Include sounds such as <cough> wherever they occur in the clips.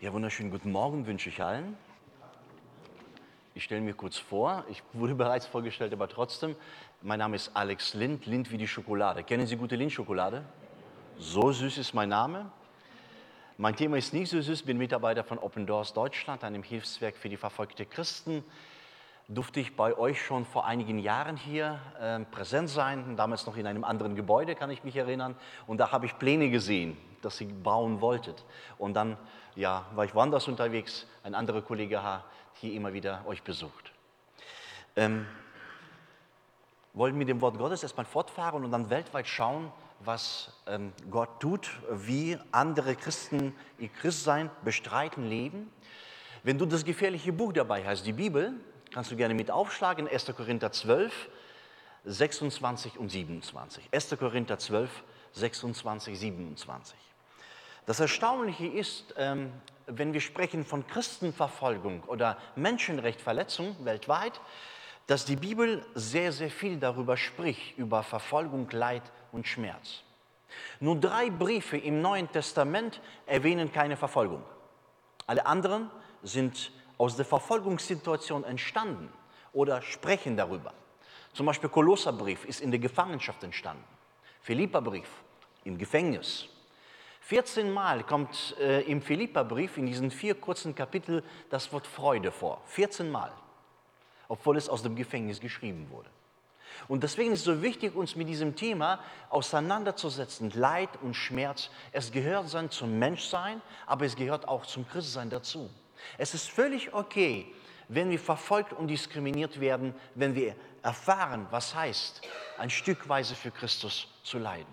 Ja, wunderschönen guten Morgen wünsche ich allen. Ich stelle mir kurz vor, ich wurde <laughs> bereits vorgestellt, aber trotzdem, mein Name ist Alex Lind, Lind wie die Schokolade. Kennen Sie gute Lindschokolade? So süß ist mein Name. Mein Thema ist nicht so süß, bin Mitarbeiter von Open Doors Deutschland, einem Hilfswerk für die verfolgte Christen. Durfte ich bei euch schon vor einigen Jahren hier äh, präsent sein, damals noch in einem anderen Gebäude, kann ich mich erinnern. Und da habe ich Pläne gesehen, dass ihr bauen wolltet. Und dann ja, war ich woanders unterwegs, ein anderer Kollege hat hier immer wieder euch besucht. Ähm, wollen mit dem Wort Gottes erstmal fortfahren und dann weltweit schauen, was ähm, Gott tut, wie andere Christen ihr Christsein bestreiten, leben. Wenn du das gefährliche Buch dabei hast, die Bibel, kannst du gerne mit aufschlagen, 1. Korinther 12, 26 und 27. 1. Korinther 12, 26, 27. Das Erstaunliche ist, ähm, wenn wir sprechen von Christenverfolgung oder Menschenrechtverletzung weltweit, dass die Bibel sehr, sehr viel darüber spricht, über Verfolgung, Leid und Schmerz. Nur drei Briefe im Neuen Testament erwähnen keine Verfolgung. Alle anderen sind aus der Verfolgungssituation entstanden oder sprechen darüber. Zum Beispiel Kolosserbrief ist in der Gefangenschaft entstanden. Philipperbrief im Gefängnis. 14 Mal kommt äh, im Philipperbrief in diesen vier kurzen Kapiteln das Wort Freude vor. 14 Mal, obwohl es aus dem Gefängnis geschrieben wurde. Und deswegen ist es so wichtig, uns mit diesem Thema auseinanderzusetzen. Leid und Schmerz, es gehört sein zum Menschsein, aber es gehört auch zum Christsein dazu. Es ist völlig okay, wenn wir verfolgt und diskriminiert werden, wenn wir erfahren, was heißt, ein Stückweise für Christus zu leiden.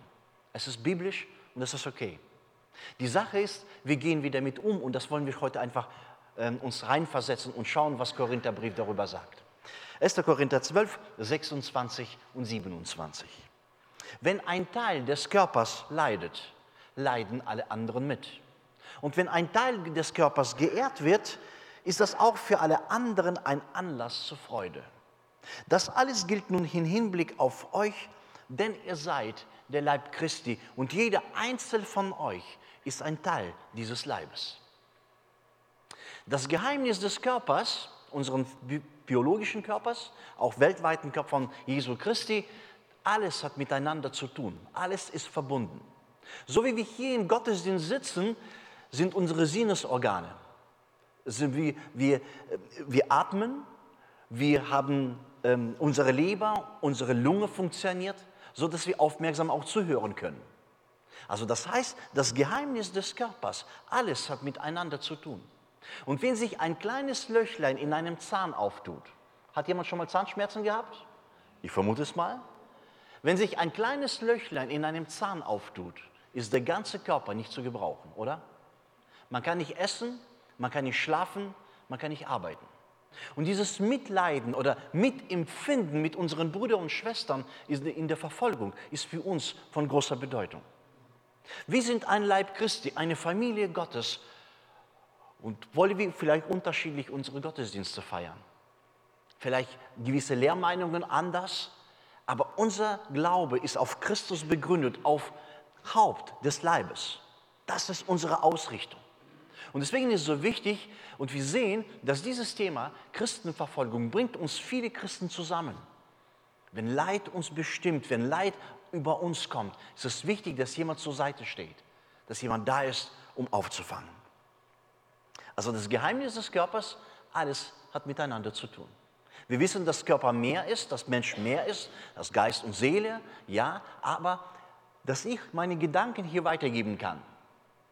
Es ist biblisch und es ist okay. Die Sache ist, wir gehen wieder mit um und das wollen wir heute einfach ähm, uns reinversetzen und schauen, was Korintherbrief darüber sagt. 1. Korinther 12, 26 und 27. Wenn ein Teil des Körpers leidet, leiden alle anderen mit. Und wenn ein Teil des Körpers geehrt wird, ist das auch für alle anderen ein Anlass zur Freude. Das alles gilt nun im Hinblick auf euch, denn ihr seid der Leib Christi und jeder einzelne von euch ist ein Teil dieses Leibes. Das Geheimnis des Körpers, unseren biologischen Körpers, auch weltweiten Körper von Jesu Christi, alles hat miteinander zu tun. Alles ist verbunden. So wie wir hier im Gottesdienst sitzen, sind unsere Sinnesorgane. Wir, wir, wir atmen, wir haben ähm, unsere Leber, unsere Lunge funktioniert, sodass wir aufmerksam auch zuhören können. Also das heißt, das Geheimnis des Körpers, alles hat miteinander zu tun. Und wenn sich ein kleines Löchlein in einem Zahn auftut, hat jemand schon mal Zahnschmerzen gehabt? Ich vermute es mal. Wenn sich ein kleines Löchlein in einem Zahn auftut, ist der ganze Körper nicht zu gebrauchen, oder? Man kann nicht essen, man kann nicht schlafen, man kann nicht arbeiten. Und dieses Mitleiden oder Mitempfinden mit unseren Brüdern und Schwestern in der Verfolgung ist für uns von großer Bedeutung. Wir sind ein Leib Christi, eine Familie Gottes und wollen wir vielleicht unterschiedlich unsere Gottesdienste feiern. Vielleicht gewisse Lehrmeinungen anders, aber unser Glaube ist auf Christus begründet, auf Haupt des Leibes. Das ist unsere Ausrichtung. Und deswegen ist es so wichtig, und wir sehen, dass dieses Thema Christenverfolgung bringt uns viele Christen zusammen. Wenn Leid uns bestimmt, wenn Leid über uns kommt, ist es wichtig, dass jemand zur Seite steht, dass jemand da ist, um aufzufangen. Also das Geheimnis des Körpers, alles hat miteinander zu tun. Wir wissen, dass Körper mehr ist, dass Mensch mehr ist, dass Geist und Seele, ja, aber dass ich meine Gedanken hier weitergeben kann,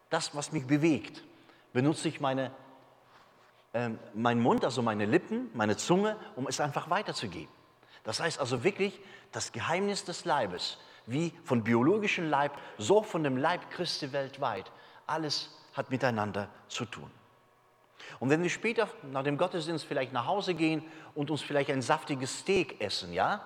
das, was mich bewegt, benutze ich meine, äh, meinen Mund, also meine Lippen, meine Zunge, um es einfach weiterzugeben. Das heißt also wirklich, das Geheimnis des Leibes wie von biologischem Leib, so von dem Leib Christi weltweit. Alles hat miteinander zu tun. Und wenn wir später nach dem Gottesdienst vielleicht nach Hause gehen und uns vielleicht ein saftiges Steak essen, ja,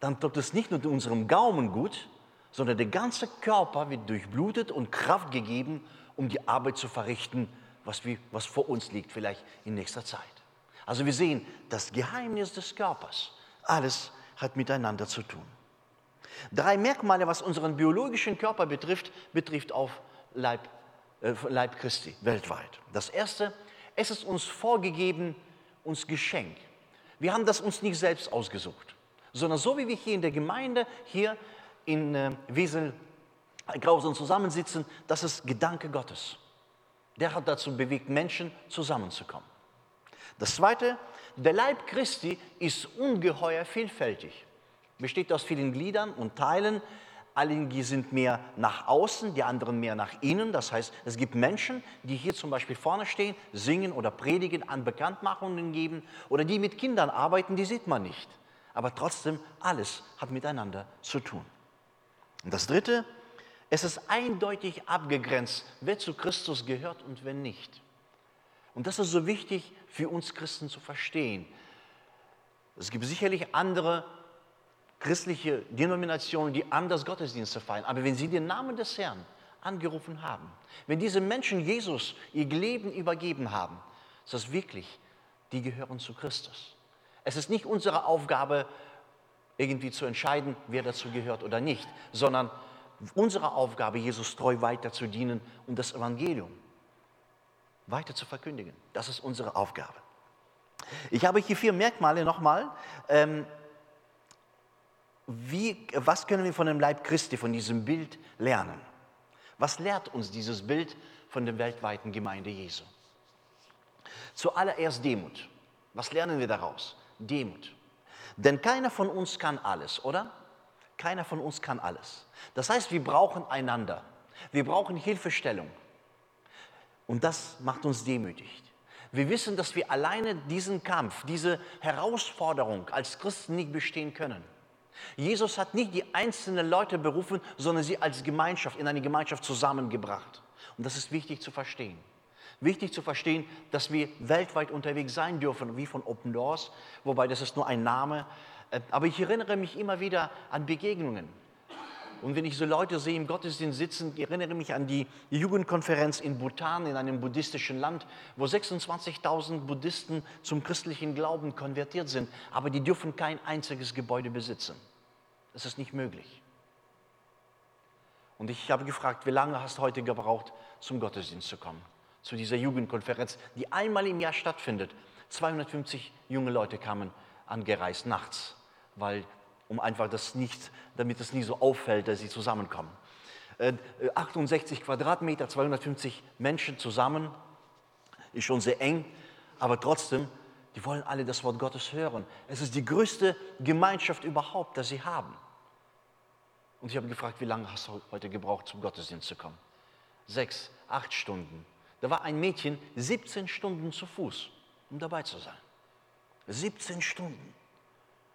dann tut es nicht nur unserem Gaumen gut, sondern der ganze Körper wird durchblutet und Kraft gegeben, um die Arbeit zu verrichten, was, wir, was vor uns liegt, vielleicht in nächster Zeit. Also wir sehen, das Geheimnis des Körpers, alles hat miteinander zu tun. Drei Merkmale, was unseren biologischen Körper betrifft, betrifft auf Leib äh, Leib Christi weltweit. Das Erste, es ist uns vorgegeben, uns geschenkt. Wir haben das uns nicht selbst ausgesucht, sondern so wie wir hier in der Gemeinde, hier in äh, Wesel, Grausen zusammensitzen, das ist Gedanke Gottes. Der hat dazu bewegt, Menschen zusammenzukommen. Das Zweite, der Leib Christi ist ungeheuer vielfältig. Besteht aus vielen Gliedern und Teilen. Einige sind mehr nach außen, die anderen mehr nach innen. Das heißt, es gibt Menschen, die hier zum Beispiel vorne stehen, singen oder predigen, an Bekanntmachungen geben oder die mit Kindern arbeiten, die sieht man nicht. Aber trotzdem, alles hat miteinander zu tun. Und das Dritte, es ist eindeutig abgegrenzt, wer zu Christus gehört und wer nicht. Und das ist so wichtig für uns Christen zu verstehen. Es gibt sicherlich andere christliche Denominationen, die anders Gottesdienste feiern. Aber wenn sie den Namen des Herrn angerufen haben, wenn diese Menschen Jesus ihr Leben übergeben haben, ist das wirklich, die gehören zu Christus. Es ist nicht unsere Aufgabe, irgendwie zu entscheiden, wer dazu gehört oder nicht, sondern unsere Aufgabe, Jesus treu weiter zu dienen und das Evangelium weiter zu verkündigen. Das ist unsere Aufgabe. Ich habe hier vier Merkmale nochmal. Ähm, wie, was können wir von dem Leib Christi, von diesem Bild lernen? Was lehrt uns dieses Bild von der weltweiten Gemeinde Jesu? Zuallererst Demut. Was lernen wir daraus? Demut. Denn keiner von uns kann alles, oder? Keiner von uns kann alles. Das heißt, wir brauchen einander. Wir brauchen Hilfestellung. Und das macht uns demütigt. Wir wissen, dass wir alleine diesen Kampf, diese Herausforderung als Christen nicht bestehen können. Jesus hat nicht die einzelnen Leute berufen, sondern sie als Gemeinschaft, in eine Gemeinschaft zusammengebracht. Und das ist wichtig zu verstehen. Wichtig zu verstehen, dass wir weltweit unterwegs sein dürfen, wie von Open Doors, wobei das ist nur ein Name. Äh, aber ich erinnere mich immer wieder an Begegnungen. Und wenn ich so Leute sehe im Gottesdienst sitzen, ich erinnere mich an die Jugendkonferenz in Bhutan, in einem buddhistischen Land, wo 26.000 Buddhisten zum christlichen Glauben konvertiert sind, aber die dürfen kein einziges Gebäude besitzen. Das ist nicht möglich. Und ich habe gefragt, wie lange hast du heute gebraucht, zum Gottesdienst zu kommen? Zu dieser Jugendkonferenz, die einmal im Jahr stattfindet. 250 junge Leute kamen angereist nachts, weil um einfach das nicht, damit es nie so auffällt, dass sie zusammenkommen. 68 äh, Quadratmeter, 250 Menschen zusammen, ist schon sehr eng, aber trotzdem, die wollen alle das Wort Gottes hören. Es ist die größte Gemeinschaft überhaupt, das sie haben. Und ich habe gefragt, wie lange hast du heute gebraucht, zum Gottesdienst zu kommen? Sechs, acht Stunden. Da war ein Mädchen 17 Stunden zu Fuß, um dabei zu sein. 17 Stunden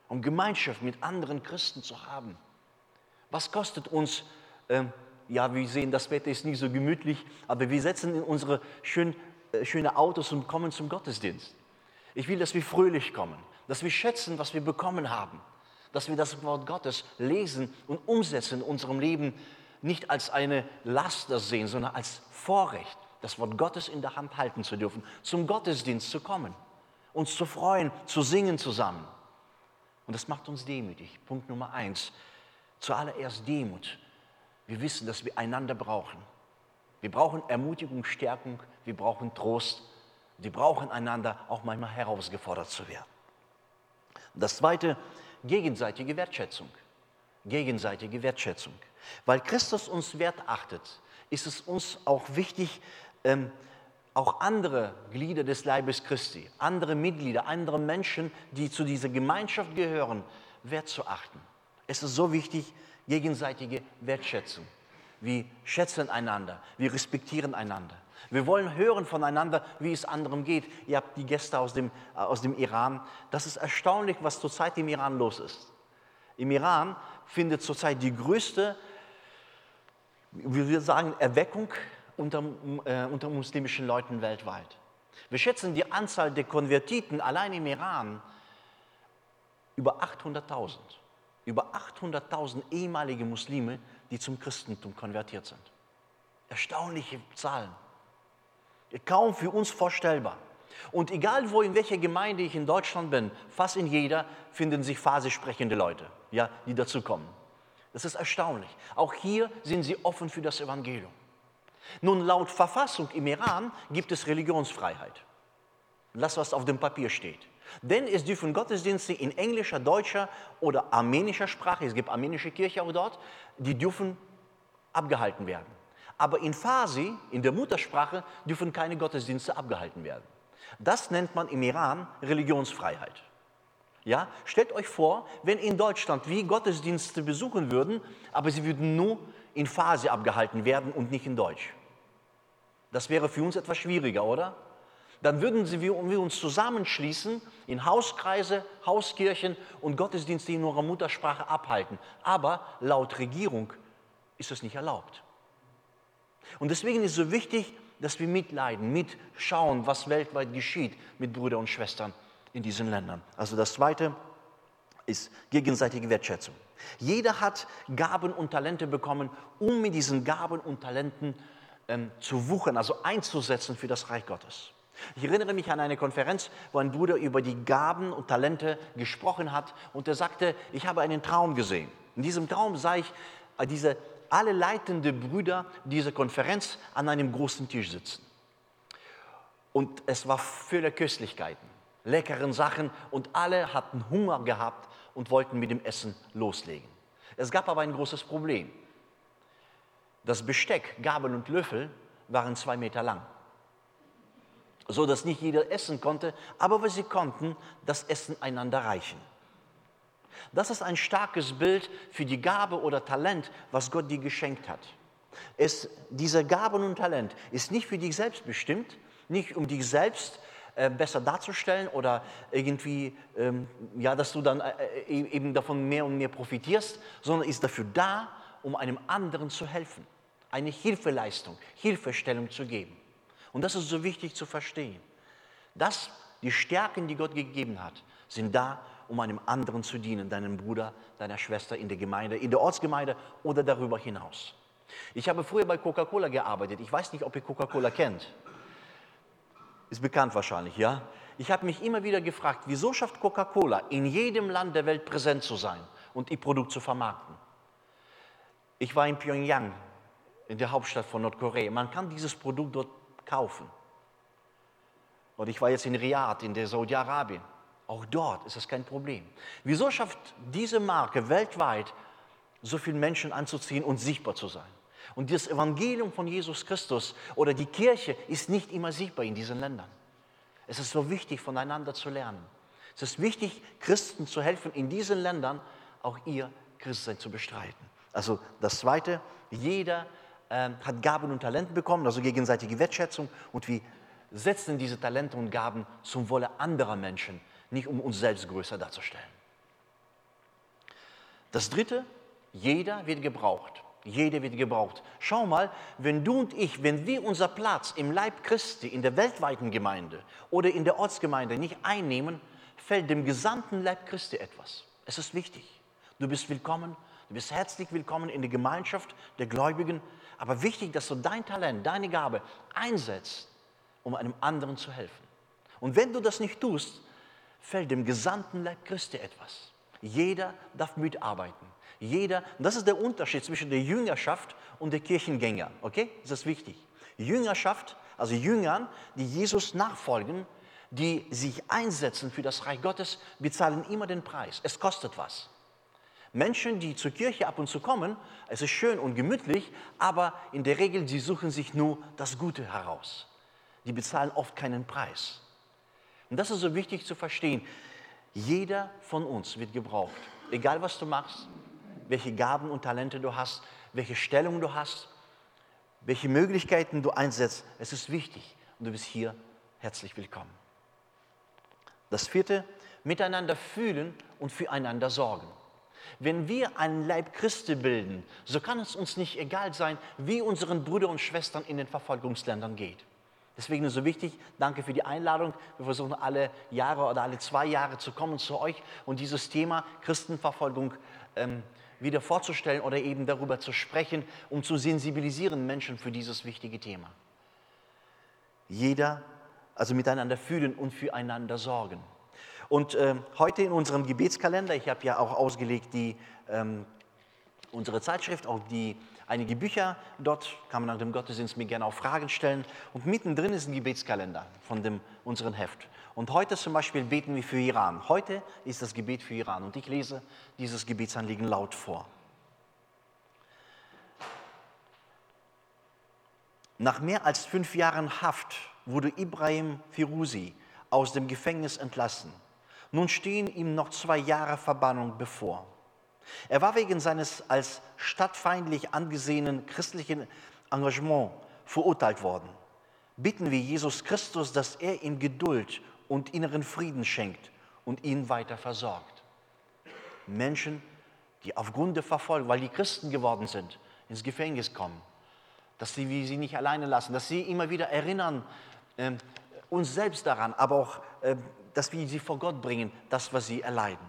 um Gemeinschaft mit anderen Christen zu haben. Was kostet uns, äh, ja, wir sehen, das Wetter ist nicht so gemütlich, aber wir setzen in unsere schön, äh, schöne Autos und kommen zum Gottesdienst. Ich will, dass wir fröhlich kommen, dass wir schätzen, was wir bekommen haben, dass wir das Wort Gottes lesen und umsetzen in unserem Leben, nicht als eine Last das sehen, sondern als Vorrecht, das Wort Gottes in der Hand halten zu dürfen, zum Gottesdienst zu kommen, uns zu freuen, zu singen zusammen. Und das macht uns demütig. Punkt Nummer eins. Zuallererst Demut. Wir wissen, dass wir einander brauchen. Wir brauchen Ermutigung, Stärkung, wir brauchen Trost. Wir brauchen einander, auch manchmal herausgefordert zu werden. Das zweite, gegenseitige Wertschätzung. Gegenseitige Wertschätzung. Weil Christus uns wert achtet, ist es uns auch wichtig, ähm, auch andere Glieder des Leibes Christi, andere Mitglieder, andere Menschen, die zu dieser Gemeinschaft gehören, wertzuachten. Es ist so wichtig, gegenseitige Wertschätzung. Wir schätzen einander, wir respektieren einander. Wir wollen hören voneinander, wie es anderen geht. Ihr habt die Gäste aus dem, äh, aus dem Iran. Das ist erstaunlich, was zurzeit im Iran los ist. Im Iran findet zurzeit die größte, wie wir sagen, Erweckung unter, äh, unter muslimischen Leuten weltweit. Wir schätzen die Anzahl der Konvertiten allein im Iran über 800.000. Über 800.000 ehemalige Muslime, die zum Christentum konvertiert sind. Erstaunliche Zahlen. Kaum für uns vorstellbar. Und egal wo, in welcher Gemeinde ich in Deutschland bin, fast in jeder finden sich phasisch sprechende Leute, ja, die dazu kommen. Das ist erstaunlich. Auch hier sind sie offen für das Evangelium. Nun, laut Verfassung im Iran gibt es Religionsfreiheit. Das, was auf dem Papier steht. Denn es dürfen Gottesdienste in englischer, deutscher oder armenischer Sprache, es gibt armenische Kirche auch dort, die dürfen abgehalten werden. Aber in Farsi, in der Muttersprache, dürfen keine Gottesdienste abgehalten werden. Das nennt man im Iran Religionsfreiheit. Ja, stellt euch vor, wenn in Deutschland wir Gottesdienste besuchen würden, aber sie würden nur in Farsi abgehalten werden und nicht in Deutsch. Das wäre für uns etwas schwieriger, oder? Dann würden wir uns zusammenschließen in Hauskreise, Hauskirchen und Gottesdienste in unserer Muttersprache abhalten. Aber laut Regierung ist das nicht erlaubt. Und deswegen ist es so wichtig, dass wir mitleiden, mitschauen, was weltweit geschieht mit Brüdern und Schwestern in diesen Ländern. Also das Zweite ist gegenseitige Wertschätzung. Jeder hat Gaben und Talente bekommen, um mit diesen Gaben und Talenten ähm, zu wuchern, also einzusetzen für das Reich Gottes. Ich erinnere mich an eine Konferenz, wo ein Bruder über die Gaben und Talente gesprochen hat und er sagte, ich habe einen Traum gesehen. In diesem Traum sah ich äh, diese alle leitenden Brüder dieser Konferenz an einem großen Tisch sitzen. Und es war voller Köstlichkeiten, leckeren Sachen und alle hatten Hunger gehabt und wollten mit dem Essen loslegen. Es gab aber ein großes Problem. Das Besteck, Gabel und Löffel waren zwei Meter lang, so dass nicht jeder essen konnte, aber sie konnten das Essen einander reichen. Das ist ein starkes Bild für die Gabe oder Talent, was Gott dir geschenkt hat. Es, diese Gabe und Talent ist nicht für dich selbst bestimmt, nicht um dich selbst äh, besser darzustellen oder irgendwie, ähm, ja, dass du dann äh, äh eben davon mehr und mehr profitierst, sondern ist dafür da, um einem anderen zu helfen, eine Hilfeleistung, Hilfestellung zu geben. Und das ist so wichtig zu verstehen. dass die Stärken, die Gott gegeben hat, sind da, um einem anderen zu dienen, deinem Bruder, deiner Schwester in der Gemeinde, in der Ortsgemeinde oder darüber hinaus. Ich habe früher bei Coca-Cola gearbeitet. Ich weiß nicht, ob ihr Coca-Cola kennt. Ist bekannt wahrscheinlich, ja? Ich habe mich immer wieder gefragt, wieso schafft Coca-Cola in jedem Land der Welt präsent zu sein und ihr Produkt zu vermarkten? Ich war in Pyongyang, in der Hauptstadt von Nordkorea. Man kann dieses Produkt dort kaufen. Und ich war jetzt in Riyadh, in der Saudi-Arabien. Auch dort ist es kein Problem. Wieso schafft diese Marke weltweit so viele Menschen anzuziehen und sichtbar zu sein? Und das Evangelium von Jesus Christus oder die Kirche ist nicht immer sichtbar in diesen Ländern. Es ist so wichtig, voneinander zu lernen. Es ist wichtig, Christen zu helfen, in diesen Ländern auch ihr Christsein zu bestreiten. Also das Zweite, jeder äh, hat Gaben und Talente bekommen, also gegenseitige Wertschätzung und wir setzen diese Talente und Gaben zum Wohle anderer Menschen nicht um uns selbst größer darzustellen. Das Dritte, jeder wird gebraucht. Jeder wird gebraucht. Schau mal, wenn du und ich, wenn wir unser Platz im Leib Christi, in der weltweiten Gemeinde oder in der Ortsgemeinde nicht einnehmen, fällt dem gesamten Leib Christi etwas. Es ist wichtig. Du bist willkommen, du bist herzlich willkommen in der Gemeinschaft der Gläubigen, aber wichtig, dass du dein Talent, deine Gabe einsetzt, um einem anderen zu helfen. Und wenn du das nicht tust, fällt dem gesamten Leib Christi etwas. Jeder darf mitarbeiten. Jeder, das ist der Unterschied zwischen der Jüngerschaft und der Kirchengänger. Okay? Das ist wichtig. Jüngerschaft, also Jüngern, die Jesus nachfolgen, die sich einsetzen für das Reich Gottes, bezahlen immer den Preis. Es kostet was. Menschen, die zur Kirche ab und zu kommen, es ist schön und gemütlich, aber in der Regel, sie suchen sich nur das Gute heraus. Die bezahlen oft keinen Preis. Und das ist so wichtig zu verstehen. Jeder von uns wird gebraucht. Egal was du machst, welche Gaben und Talente du hast, welche Stellung du hast, welche Möglichkeiten du einsetzt. Es ist wichtig und du bist hier herzlich willkommen. Das vierte, miteinander fühlen und füreinander sorgen. Wenn wir einen Leib Christi bilden, so kann es uns nicht egal sein, wie unseren Brüdern und Schwestern in den Verfolgungsländern geht. Deswegen ist es so wichtig, danke für die Einladung. Wir versuchen alle Jahre oder alle zwei Jahre zu kommen zu euch und dieses Thema Christenverfolgung ähm, wieder vorzustellen oder eben darüber zu sprechen, um zu sensibilisieren Menschen für dieses wichtige Thema. Jeder, also miteinander fühlen und füreinander sorgen. Und äh, heute in unserem Gebetskalender, ich habe ja auch ausgelegt die, ähm, unsere Zeitschrift, auch die einige Bücher. Dort kann man nach dem Gottesdienst mir gerne auch Fragen stellen. Und mittendrin ist ein Gebetskalender von dem, unserem Heft. Und heute zum Beispiel beten wir für Iran. Heute ist das Gebet für Iran. Und ich lese dieses Gebetsanliegen laut vor. Nach mehr als fünf Jahren Haft wurde Ibrahim Firuzi aus dem Gefängnis entlassen. Nun stehen ihm noch zwei Jahre Verbannung bevor. Er war wegen seines als stadtfeindlich angesehenen christlichen Engagement verurteilt worden. Bitten wir Jesus Christus, dass er ihm Geduld und inneren Frieden schenkt und ihn weiter versorgt. Menschen, die aufgrund der Verfolgung, weil die Christen geworden sind, ins Gefängnis kommen, dass sie, sie nicht alleine lassen, dass sie immer wieder erinnern, äh, uns selbst daran, aber auch, äh, dass wir sie vor Gott bringen, das, was sie erleiden.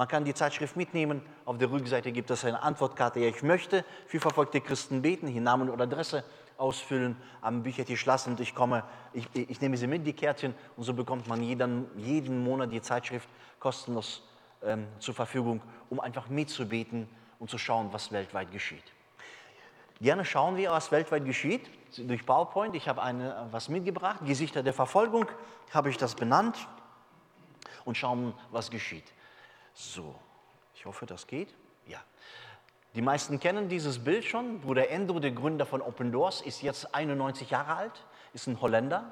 Man kann die Zeitschrift mitnehmen. Auf der Rückseite gibt es eine Antwortkarte. Ja, ich möchte für verfolgte Christen beten, hier Namen oder Adresse ausfüllen, am Büchertisch lassen und ich komme, ich, ich nehme sie mit, die Kärtchen, und so bekommt man jeden, jeden Monat die Zeitschrift kostenlos ähm, zur Verfügung, um einfach mitzubeten und zu schauen, was weltweit geschieht. Gerne schauen wir, was weltweit geschieht, durch PowerPoint. Ich habe eine, was mitgebracht, Gesichter der Verfolgung, habe ich das benannt und schauen, was geschieht. So, ich hoffe, das geht. Ja. Die meisten kennen dieses Bild schon. Bruder Endo, der Gründer von Open Doors, ist jetzt 91 Jahre alt, ist ein Holländer.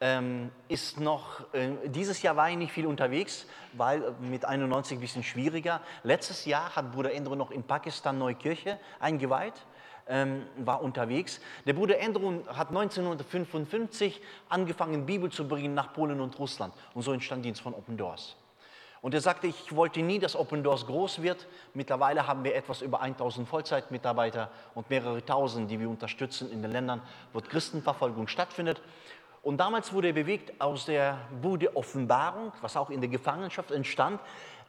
Ähm, ist noch, äh, dieses Jahr war ich nicht viel unterwegs, weil äh, mit 91 ein bisschen schwieriger. Letztes Jahr hat Bruder Endo noch in Pakistan neue Kirche eingeweiht, ähm, war unterwegs. Der Bruder Endo hat 1955 angefangen, Bibel zu bringen nach Polen und Russland. Und so entstand Dienst von Open Doors. Und er sagte, ich wollte nie, dass Open Doors groß wird. Mittlerweile haben wir etwas über 1000 Vollzeitmitarbeiter und mehrere tausend, die wir unterstützen in den Ländern, wo Christenverfolgung stattfindet. Und damals wurde er bewegt aus der Bude Offenbarung, was auch in der Gefangenschaft entstand,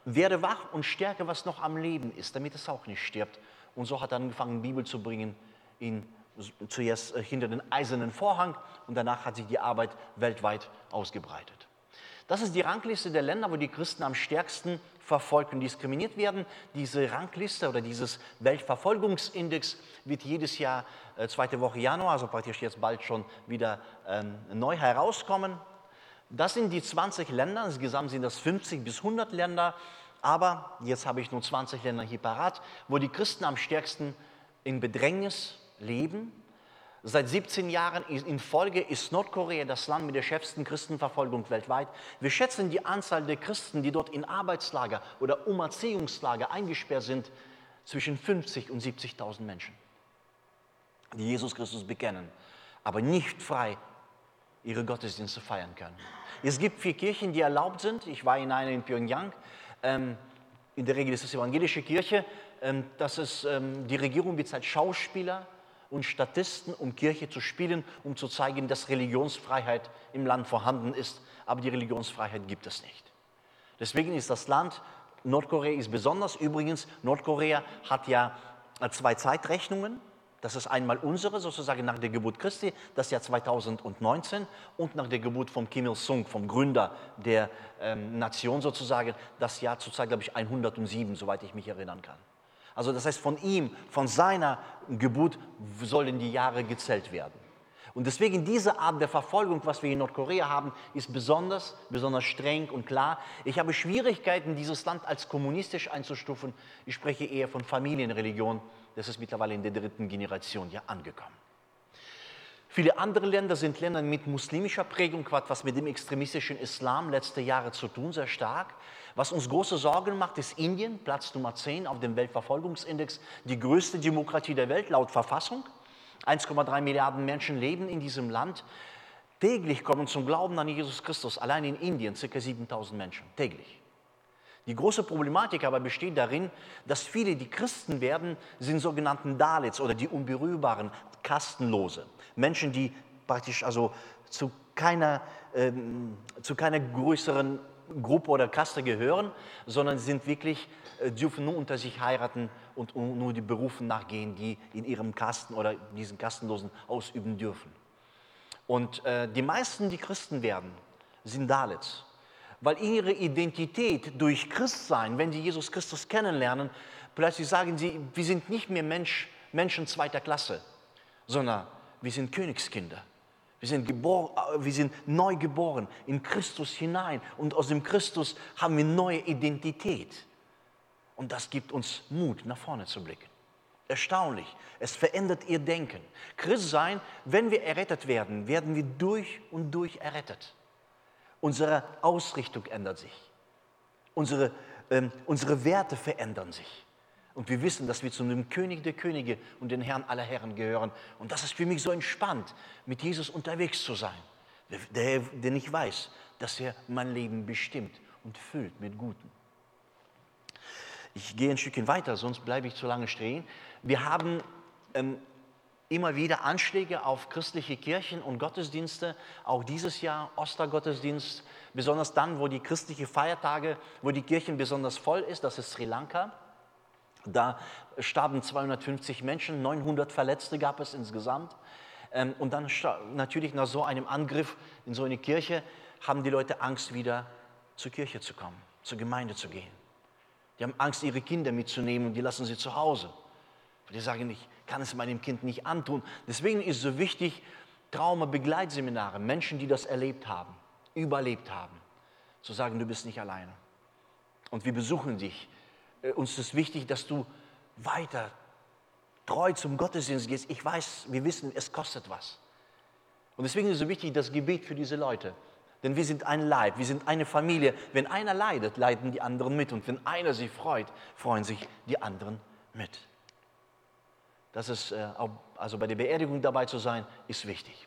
werde wach und stärke, was noch am Leben ist, damit es auch nicht stirbt. Und so hat er angefangen, Bibel zu bringen, in, zuerst äh, hinter den eisernen Vorhang und danach hat sich die Arbeit weltweit ausgebreitet. Das ist die Rangliste der Länder, wo die Christen am stärksten verfolgt und diskriminiert werden. Diese Rangliste oder dieses Weltverfolgungsindex wird jedes Jahr, äh, zweite Woche Januar, also praktisch jetzt bald schon wieder ähm, neu herauskommen. Das sind die 20 Länder, insgesamt sind das 50 bis 100 Länder, aber jetzt habe ich nur 20 Länder hier parat, wo die Christen am stärksten in Bedrängnis leben Seit 17 Jahren in Folge ist Nordkorea das Land mit der schärfsten Christenverfolgung weltweit. Wir schätzen die Anzahl der Christen, die dort in Arbeitslager oder Umerziehungslager eingesperrt sind, zwischen 50 und 70.000 Menschen, die Jesus Christus bekennen, aber nicht frei ihre Gottesdienste feiern können. Es gibt vier Kirchen, die erlaubt sind. Ich war in einer in Pyongyang. Ähm, in der Regel ist es die evangelische Kirche. Ähm, das ist, ähm, die Regierung bezahlt Schauspieler und Statisten, um Kirche zu spielen, um zu zeigen, dass Religionsfreiheit im Land vorhanden ist. Aber die Religionsfreiheit gibt es nicht. Deswegen ist das Land, Nordkorea ist besonders. Übrigens, Nordkorea hat ja zwei Zeitrechnungen. Das ist einmal unsere, sozusagen nach der Geburt Christi, das Jahr 2019, und nach der Geburt von Kim Il-sung, vom Gründer der ähm, Nation sozusagen, das Jahr zurzeit, glaube ich, 107, soweit ich mich erinnern kann. Also das heißt, von ihm, von seiner Geburt sollen die Jahre gezählt werden. Und deswegen diese Art der Verfolgung, was wir in Nordkorea haben, ist besonders, besonders streng und klar. Ich habe Schwierigkeiten, dieses Land als kommunistisch einzustufen. Ich spreche eher von Familienreligion. Das ist mittlerweile in der dritten Generation ja angekommen. Viele andere Länder sind Länder mit muslimischer Prägung, was mit dem extremistischen Islam letzte Jahre zu tun, sehr stark. Was uns große Sorgen macht, ist Indien, Platz Nummer 10 auf dem Weltverfolgungsindex, die größte Demokratie der Welt laut Verfassung. 1,3 Milliarden Menschen leben in diesem Land. Täglich kommen zum Glauben an Jesus Christus, allein in Indien, ca. 7000 Menschen, täglich. Die große Problematik aber besteht darin, dass viele, die Christen werden, sind sogenannten Dalits oder die Unberührbaren, Kastenlose. Menschen, die praktisch also zu keiner, ähm, zu keiner größeren Gruppe oder Kaste gehören, sondern sind wirklich, äh, dürfen nur unter sich heiraten und nur die Berufen nachgehen, die in ihrem Kasten oder diesen Kastenlosen ausüben dürfen. Und äh, die meisten, die Christen werden, sind Dalits, weil ihre Identität durch Christsein, wenn sie Jesus Christus kennenlernen, plötzlich sagen sie, wir sind nicht mehr Mensch Menschen zweiter Klasse, sondern wir sind Königskinder. Wir sind, geboren, äh, wir sind neu geboren in Christus hinein und aus dem Christus haben wir neue Identität. Und das gibt uns Mut, nach vorne zu blicken. Erstaunlich. Es verändert ihr Denken. Christ sein, wenn wir errettet werden, werden wir durch und durch errettet. Unsere Ausrichtung ändert sich. Unsere, ähm, unsere Werte verändern sich. Und wir wissen, dass wir zu dem König der Könige und den Herrn aller Herren gehören. Und das ist für mich so entspannt, mit Jesus unterwegs zu sein. Der, denn ich weiß, dass er mein Leben bestimmt und füllt mit Guten. Ich gehe ein Stückchen weiter, sonst bleibe ich zu lange stehen. Wir haben ähm, immer wieder Anschläge auf christliche Kirchen und Gottesdienste, auch dieses Jahr Ostergottesdienst, besonders dann, wo die christlichen Feiertage, wo die Kirchen besonders voll ist, das ist Sri Lanka. Da starben 250 Menschen, 900 Verletzte gab es insgesamt. Ähm, und dann natürlich nach so einem Angriff in so eine Kirche haben die Leute Angst, wieder zur Kirche zu kommen, zur Gemeinde zu gehen. Die haben Angst, ihre Kinder mitzunehmen und die lassen sie zu Hause. Die sagen, ich kann es meinem Kind nicht antun. Deswegen ist es so wichtig, Trauma-Begleitseminare, Menschen, die das erlebt haben, überlebt haben, zu sagen, du bist nicht alleine. Und wir besuchen dich uns ist wichtig, dass du weiter treu zum Gottesdienst gehst. Ich weiß, wir wissen, es kostet was. Und deswegen ist es so wichtig, das Gebet für diese Leute. Denn wir sind ein Leib, wir sind eine Familie. Wenn einer leidet, leiden die anderen mit. Und wenn einer sich freut, freuen sich die anderen mit. Das ist, äh, also bei der Beerdigung dabei zu sein, ist wichtig.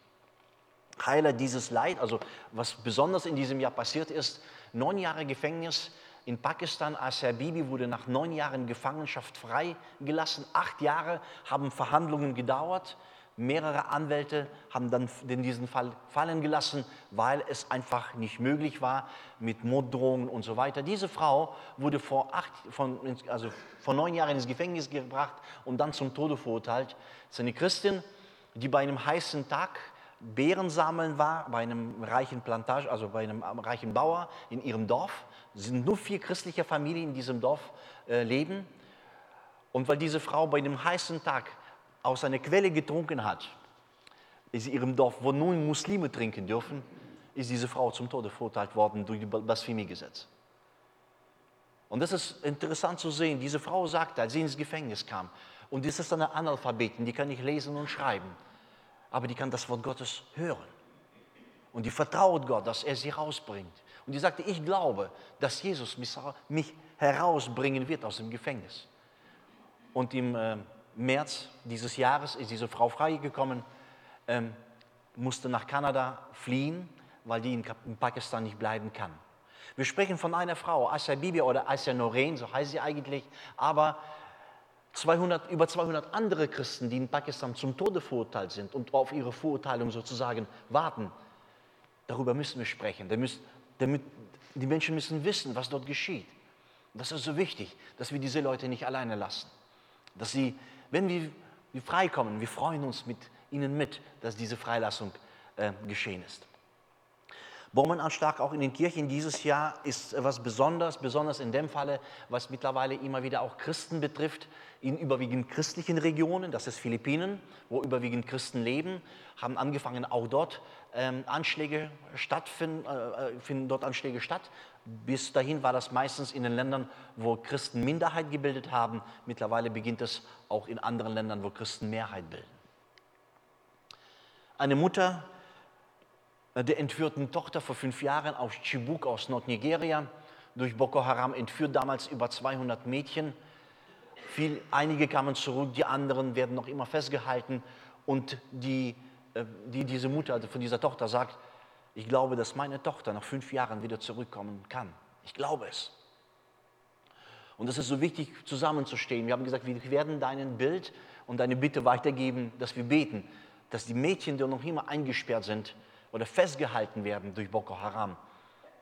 Heiler dieses Leid, also was besonders in diesem Jahr passiert ist, neun Jahre Gefängnis, in Pakistan, Asia Bibi wurde nach neun Jahren Gefangenschaft freigelassen. Acht Jahre haben Verhandlungen gedauert. Mehrere Anwälte haben dann diesen Fall fallen gelassen, weil es einfach nicht möglich war mit Morddrohungen und so weiter. Diese Frau wurde vor, acht, von, also vor neun Jahren ins Gefängnis gebracht und dann zum Tode verurteilt. Das ist eine Christin, die bei einem heißen Tag Beeren sammeln war, bei einem reichen Plantage, also bei einem reichen Bauer in ihrem Dorf. Es sind nur vier christliche Familien in diesem Dorf äh, leben. Und weil diese Frau bei einem heißen Tag aus einer Quelle getrunken hat, in ihrem Dorf, wo nur Muslime trinken dürfen, ist diese Frau zum Tode verurteilt worden durch das Blasphemiegesetz. Und das ist interessant zu sehen. Diese Frau sagte, als sie ins Gefängnis kam, und das ist eine Analphabetin, die kann nicht lesen und schreiben, aber die kann das Wort Gottes hören. Und die vertraut Gott, dass er sie rausbringt. Und die sagte, ich glaube, dass Jesus mich herausbringen wird aus dem Gefängnis. Und im äh, März dieses Jahres ist diese Frau freigekommen, ähm, musste nach Kanada fliehen, weil die in, in, Pakistan nicht bleiben kann. Wir sprechen von einer Frau, Asya Bibi oder Asya Noreen, so heißt sie eigentlich, aber 200, über 200 andere Christen, die in Pakistan zum Tode verurteilt sind und auf ihre Verurteilung sozusagen warten. Darüber müssen wir sprechen. Die Menschen müssen wissen, was dort geschieht. Das ist so wichtig, dass wir diese Leute nicht alleine lassen. Dass sie, wenn wir, wir freikommen, wir freuen uns mit ihnen mit, dass diese Freilassung äh, geschehen ist. Bombenanschlag auch in den Kirchen dieses Jahr ist etwas Besonderes, besonders in dem Falle, was mittlerweile immer wieder auch Christen betrifft, in überwiegend christlichen Regionen, das ist Philippinen, wo überwiegend Christen leben, haben angefangen auch dort ähm, Anschläge stattfinden, äh, äh, finden dort Anschläge statt. Bis dahin war das meistens in den Ländern, wo Christen Minderheit gebildet haben. Mittlerweile beginnt es auch in anderen Ländern, wo Christen Mehrheit bilden. Eine Mutter äh, der entführten Tochter vor fünf Jahren aus Chibuk aus Nordnigeria durch Boko Haram entführt damals über 200 Mädchen. Viel, einige kamen zurück, die anderen werden noch immer festgehalten und die äh, die diese Mutter also von dieser Tochter sagt, ich glaube, dass meine Tochter nach fünf Jahren wieder zurückkommen kann. Ich glaube es. Und es ist so wichtig, zusammenzustehen. Wir haben gesagt, wir werden dein Bild und deine Bitte weitergeben, dass wir beten, dass die Mädchen, die noch immer eingesperrt sind oder festgehalten werden durch Boko Haram,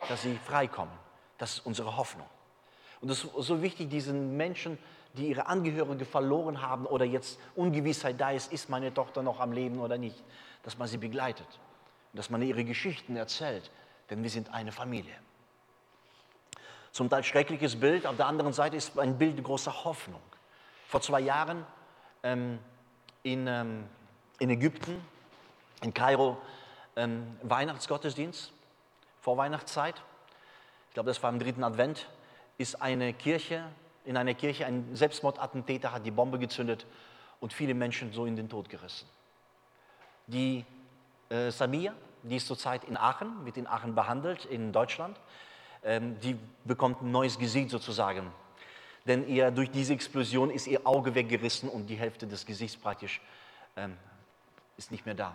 dass sie freikommen. Das ist unsere Hoffnung. Und es ist so wichtig, diesen Menschen die ihre Angehörige verloren haben oder jetzt Ungewissheit da ist, ist meine Tochter noch am Leben oder nicht, dass man sie begleitet und dass man ihre Geschichten erzählt, denn wir sind eine Familie. Zum Teil schreckliches Bild, auf der anderen Seite ist ein Bild großer Hoffnung. Vor zwei Jahren ähm, in, ähm, in Ägypten, in Kairo, ähm, Weihnachtsgottesdienst, vor Weihnachtszeit. Ich glaube, das war im dritten Advent, ist eine Kirche, in einer Kirche ein Selbstmordattentäter hat die Bombe gezündet und viele Menschen so in den Tod gerissen. Die äh, Samia, die ist zurzeit in Aachen, wird in Aachen behandelt, in Deutschland. Ähm, die bekommt ein neues Gesicht sozusagen. Denn ihr, durch diese Explosion ist ihr Auge weggerissen und die Hälfte des Gesichts praktisch ähm, ist nicht mehr da.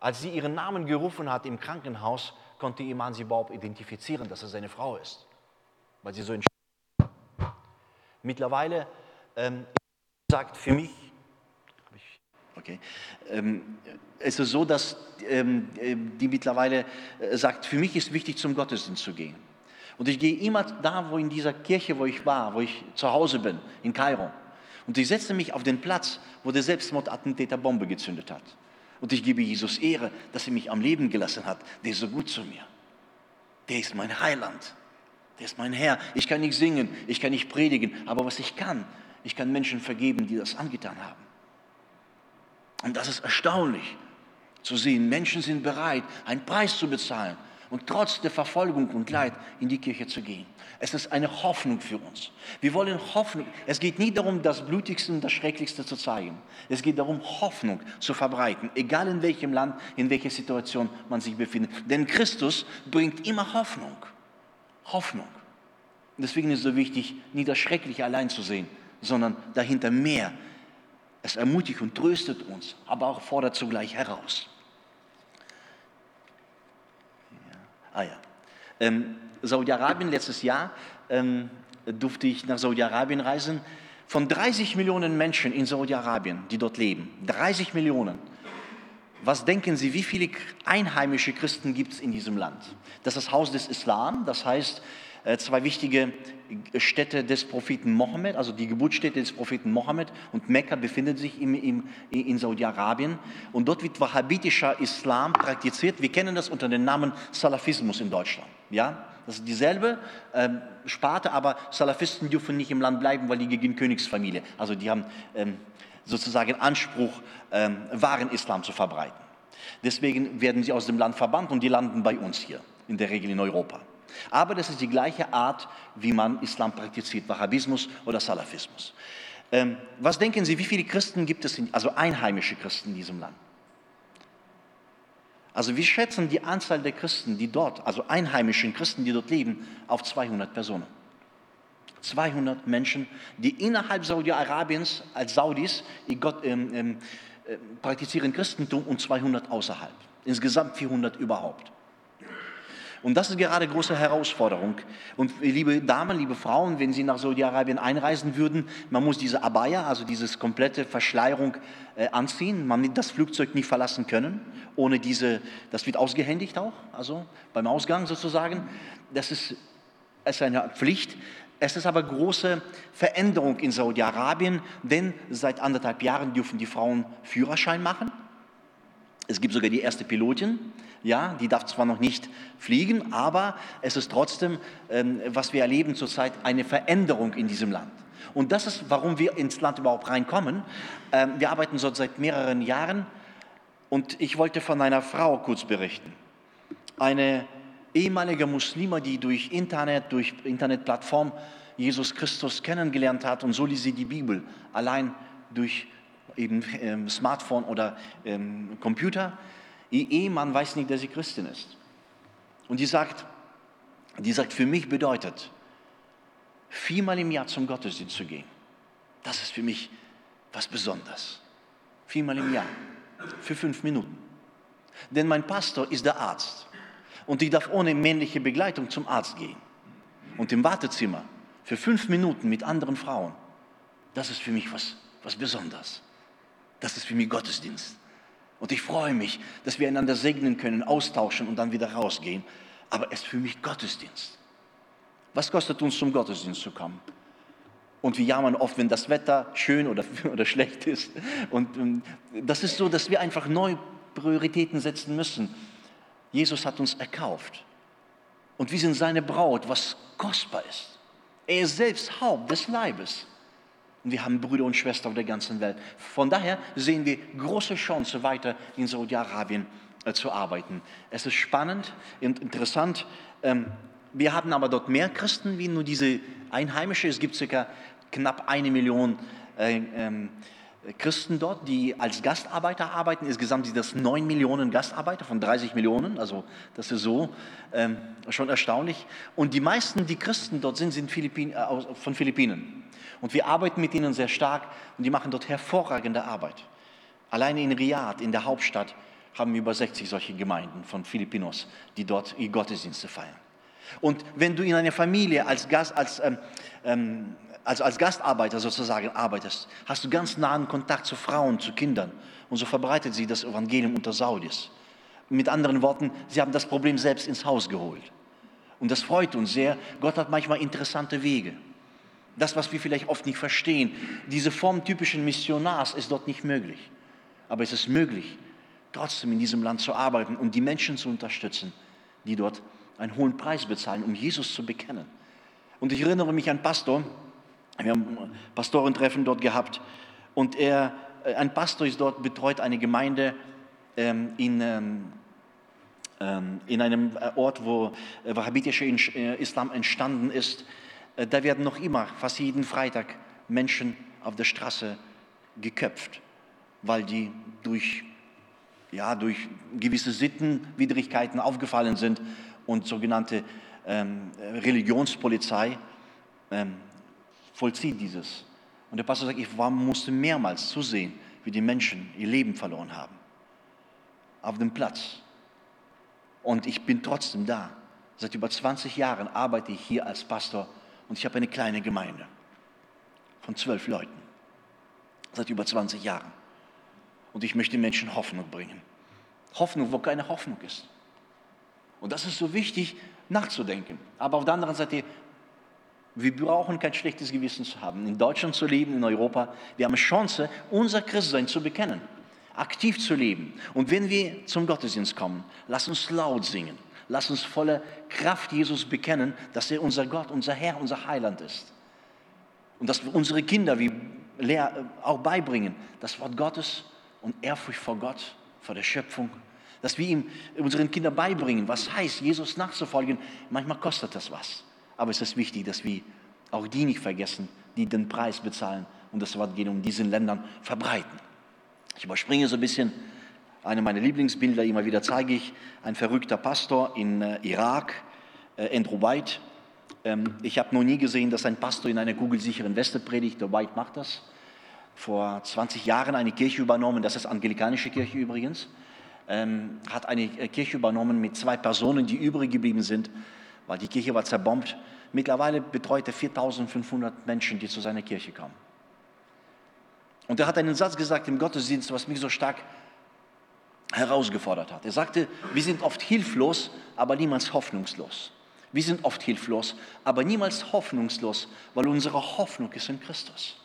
Als sie ihren Namen gerufen hat im Krankenhaus, konnte ihr Mann sie überhaupt identifizieren, dass er seine Frau ist, weil sie so in Mittlerweile ähm, sagt für mich, okay, ähm, es ist so, dass ähm, die mittlerweile äh, sagt, für mich ist wichtig, zum Gottesdienst zu gehen. Und ich gehe immer da, wo in dieser Kirche, wo ich war, wo ich zu Hause bin, in Kairo. Und ich setze mich auf den Platz, wo der Selbstmordattentäter Bombe gezündet hat. Und ich gebe Jesus Ehre, dass er mich am Leben gelassen hat. Der ist so gut zu mir. Der ist mein Heiland. Der ist mein Herr. Ich kann nicht singen, ich kann nicht predigen, aber was ich kann, ich kann Menschen vergeben, die das angetan haben. Und das ist erstaunlich zu sehen. Menschen sind bereit, einen Preis zu bezahlen und trotz der Verfolgung und Leid in die Kirche zu gehen. Es ist eine Hoffnung für uns. Wir wollen Hoffnung. Es geht nie darum, das Blutigste und das Schrecklichste zu zeigen. Es geht darum, Hoffnung zu verbreiten, egal in welchem Land, in welcher Situation man sich befindet. Denn Christus bringt immer Hoffnung. Hoffnung. Deswegen ist es so wichtig, nie das Schreckliche allein zu sehen, sondern dahinter mehr. Es ermutigt und tröstet uns, aber auch fordert zugleich heraus. Ja. Ah ja. Ähm, Saudi-Arabien letztes Jahr ähm, durfte ich nach Saudi-Arabien reisen. Von 30 Millionen Menschen in Saudi-Arabien, die dort leben, 30 Millionen. Was denken Sie, wie viele einheimische Christen gibt es in diesem Land? Das ist das Haus des Islam, das heißt, zwei wichtige Städte des Propheten Mohammed, also die Geburtsstätte des Propheten Mohammed und Mekka befindet sich im, im, in Saudi-Arabien und dort wird wahhabitischer Islam praktiziert. Wir kennen das unter dem Namen Salafismus in Deutschland. Ja? Das ist dieselbe ähm, Sparte, aber Salafisten dürfen nicht im Land bleiben, weil die gegen Königsfamilie, also die haben ähm, sozusagen Anspruch, ähm, wahren Islam zu verbreiten. Deswegen werden sie aus dem Land verbannt und die landen bei uns hier, in der Regel in Europa. Aber das ist die gleiche Art, wie man Islam praktiziert, Wahhabismus oder Salafismus. Ähm, was denken Sie, wie viele Christen gibt es, in, also einheimische Christen in diesem Land? Also wir schätzen die Anzahl der Christen, die dort, also einheimischen Christen, die dort leben, auf 200 Personen. 200 Menschen, die innerhalb Saudi-Arabiens als Saudis ähm, ähm, äh, praktizieren Christentum und 200 außerhalb. Insgesamt 400 überhaupt. Und das ist gerade eine große Herausforderung. Und liebe Damen, liebe Frauen, wenn Sie nach Saudi-Arabien einreisen würden, man muss diese Abaya, also diese komplette Verschleierung äh, anziehen. Man wird das Flugzeug nicht verlassen können, ohne diese, das wird ausgehändigt auch, also beim Ausgang sozusagen. Das ist, ist eine Pflicht. Es ist aber große Veränderung in Saudi-Arabien, denn seit anderthalb Jahren dürfen die Frauen Führerschein machen. Es gibt sogar die erste Pilotin. Ja, die darf zwar noch nicht fliegen, aber es ist trotzdem, ähm, was wir erleben zurzeit, eine Veränderung in diesem Land. Und das ist, warum wir ins Land überhaupt reinkommen. Ähm, wir arbeiten dort seit mehreren Jahren und ich wollte von einer Frau kurz berichten. Eine ehemalige Muslima, die durch Internet, durch Internetplattform Jesus Christus kennengelernt hat und so liest sie die Bibel allein durch eben ähm, Smartphone oder Computer. Ihr Ehemann weiß nicht, dass sie Christin ist. Und die sagt, die sagt, für mich bedeutet, viermal im Jahr zum Gottesdienst zu gehen. Das ist für mich was Besonderes. Viermal im Jahr. Für fünf Minuten. Denn mein Pastor ist der Arzt. Und ich darf ohne männliche Begleitung zum Arzt gehen. Und im Wartezimmer für fünf Minuten mit anderen Frauen. Das ist für mich was, was Besonderes. Das ist für mich Gottesdienst. Und ich freue mich, dass wir einander segnen können, austauschen und dann wieder rausgehen. Aber es ist für mich Gottesdienst. Was kostet uns zum Gottesdienst zu kommen? Und wir jammern oft, wenn das Wetter schön oder, <laughs> oder schlecht ist. Und ähm, das ist so, dass wir einfach neue Prioritäten setzen müssen. Jesus hat uns erkauft. Und wir sind seine Braut, was kostbar ist. Er ist selbst Haupt des Leibes. Und wir haben Brüder und Schwestern auf der ganzen Welt. Von daher sehen wir große Chance, weiter in Saudi-Arabien äh, zu arbeiten. Es ist spannend und interessant. Ähm, wir haben aber dort mehr Christen wie nur diese Einheimische. Es gibt circa knapp eine Million äh, ähm, Christen dort, die als Gastarbeiter arbeiten. Insgesamt sind das 9 Millionen Gastarbeiter von 30 Millionen. Also das ist so ähm, schon erstaunlich. Und die meisten, die Christen dort sind, sind Philippin, äh, von Philippinen. Und wir arbeiten mit ihnen sehr stark und die machen dort hervorragende Arbeit. Alleine in Riyadh, in der Hauptstadt, haben wir über 60 solche Gemeinden von Filipinos, die dort ihre Gottesdienste feiern. Und wenn du in einer Familie als, Gast, als, ähm, ähm, also als Gastarbeiter sozusagen arbeitest, hast du ganz nahen Kontakt zu Frauen, zu Kindern. Und so verbreitet sie das Evangelium unter Saudis. Mit anderen Worten, sie haben das Problem selbst ins Haus geholt. Und das freut uns sehr. Gott hat manchmal interessante Wege. Das, was wir vielleicht oft nicht verstehen, diese Form typischen Missionars ist dort nicht möglich. Aber es ist möglich, trotzdem in diesem Land zu arbeiten und die Menschen zu unterstützen, die dort einen hohen Preis bezahlen, um Jesus zu bekennen. Und ich erinnere mich an Pastor, wir haben Pastorentreffen dort gehabt und er, äh, ein Pastor ist dort, betreut eine Gemeinde ähm, in, ähm, ähm in einem äh, Ort, wo äh, wahhabitischer Islam entstanden ist. Da werden noch immer, fast jeden Freitag, Menschen auf der Straße geköpft, weil die durch, ja, durch gewisse Sittenwidrigkeiten aufgefallen sind und sogenannte ähm, Religionspolizei ähm, vollzieht dieses. Und der Pastor sagt, ich war, musste mehrmals zusehen, wie die Menschen ihr Leben verloren haben. Auf dem Platz. Und ich bin trotzdem da. Seit über 20 Jahren arbeite ich hier als Pastor und ich habe eine kleine Gemeinde von zwölf Leuten. Seit über 20 Jahren. Und ich möchte Menschen Hoffnung bringen. Hoffnung, wo keine Hoffnung ist. Und das ist so wichtig nachzudenken. Aber auf der anderen Seite, wir brauchen kein schlechtes Gewissen zu haben. In Deutschland zu leben, in Europa, wir haben eine Chance, unser Christsein zu bekennen, aktiv zu leben. Und wenn wir zum Gottesdienst kommen, lass uns laut singen. Lass uns voller Kraft Jesus bekennen, dass er unser Gott, unser Herr, unser Heiland ist. Und dass wir unsere Kinder wie auch beibringen, das Wort Gottes und Ehrfurcht vor Gott, vor der Schöpfung dass wir ihm unseren Kindern beibringen, was heißt, Jesus nachzufolgen. Manchmal kostet das was. Aber es ist wichtig, dass wir auch die nicht vergessen, die den Preis bezahlen und das Wort gehen in diesen Ländern verbreiten. Ich überspringe so ein bisschen eine meiner Lieblingsbilder, immer wieder zeige ich, ein verrückter Pastor in äh, Irak, äh, Andrew White. Ähm, ich habe noch nie gesehen, dass ein Pastor in einer kugelsicheren Weste predigt. Der White macht das. Vor 20 Jahren eine Kirche übernommen, das ist anglikanische Kirche übrigens ähm, hat eine äh, Kirche übernommen mit zwei Personen, die übrig geblieben sind, weil die Kirche war zerbombt. Mittlerweile betreut er 4500 Menschen, die zu seiner Kirche kommen. Und er hat einen Satz gesagt im Gottesdienst, was mich so stark herausgefordert hat. Er sagte, wir sind oft hilflos, aber niemals hoffnungslos. Wir sind oft hilflos, aber niemals hoffnungslos, weil unsere Hoffnung ist in Christus.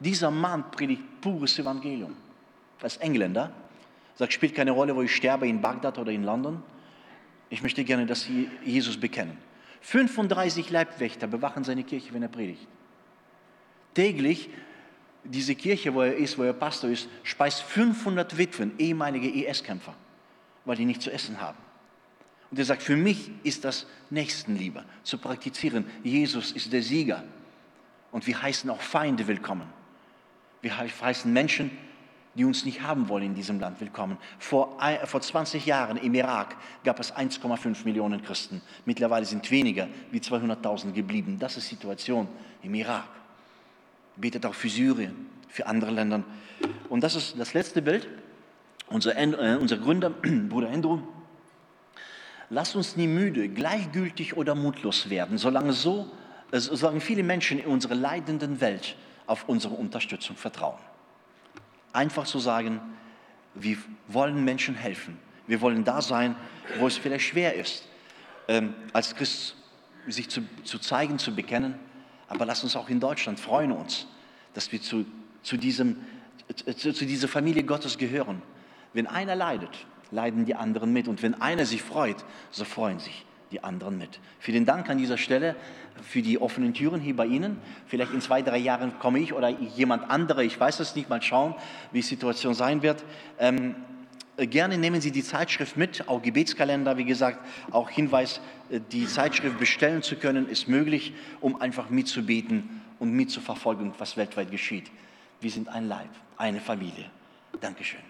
Dieser Mann predigt pures Evangelium. Er ist Engländer, sagt, spielt keine Rolle, wo ich sterbe, in Bagdad oder in London. Ich möchte gerne, dass Sie Jesus bekennen. 35 Leibwächter bewachen seine Kirche, wenn er predigt. Täglich, diese Kirche, wo er ist, wo er Pastor ist, speist 500 Witwen, ehemalige IS-Kämpfer, weil die nicht zu essen haben. Und er sagt, für mich ist das Nächstenliebe, zu praktizieren. Jesus ist der Sieger. Und wir heißen auch Feinde willkommen. Wir heißen Menschen, die uns nicht haben wollen in diesem Land, willkommen. Vor, vor 20 Jahren im Irak gab es 1,5 Millionen Christen. Mittlerweile sind weniger wie 200.000 geblieben. Das ist die Situation im Irak. Betet auch für Syrien, für andere Länder. Und das ist das letzte Bild. Unser, äh, unser Gründer, <clears throat> Bruder Andrew, lasst uns nie müde, gleichgültig oder mutlos werden, solange, so, äh, solange viele Menschen in unserer leidenden Welt auf unsere Unterstützung vertrauen. Einfach zu sagen, wir wollen Menschen helfen. Wir wollen da sein, wo es vielleicht schwer ist, ähm, als Christ sich zu, zu, zeigen, zu bekennen. Aber lass uns auch in Deutschland freuen uns, dass wir zu, zu, diesem, zu, zu dieser Familie Gottes gehören. Wenn einer leidet, leiden die anderen mit. Und wenn einer sich freut, so freuen sich die anderen mit. Vielen Dank an dieser Stelle für die offenen Türen hier bei Ihnen. Vielleicht in zwei, drei Jahren komme ich oder jemand andere, ich weiß es nicht, mal schauen, wie die Situation sein wird. Ähm, gerne nehmen Sie die Zeitschrift mit, auch Gebetskalender, wie gesagt, auch Hinweis, äh, die Zeitschrift bestellen zu können, ist möglich, um einfach mitzubeten und mitzuverfolgen, was weltweit geschieht. Wir sind ein Leib, eine Familie. Dankeschön.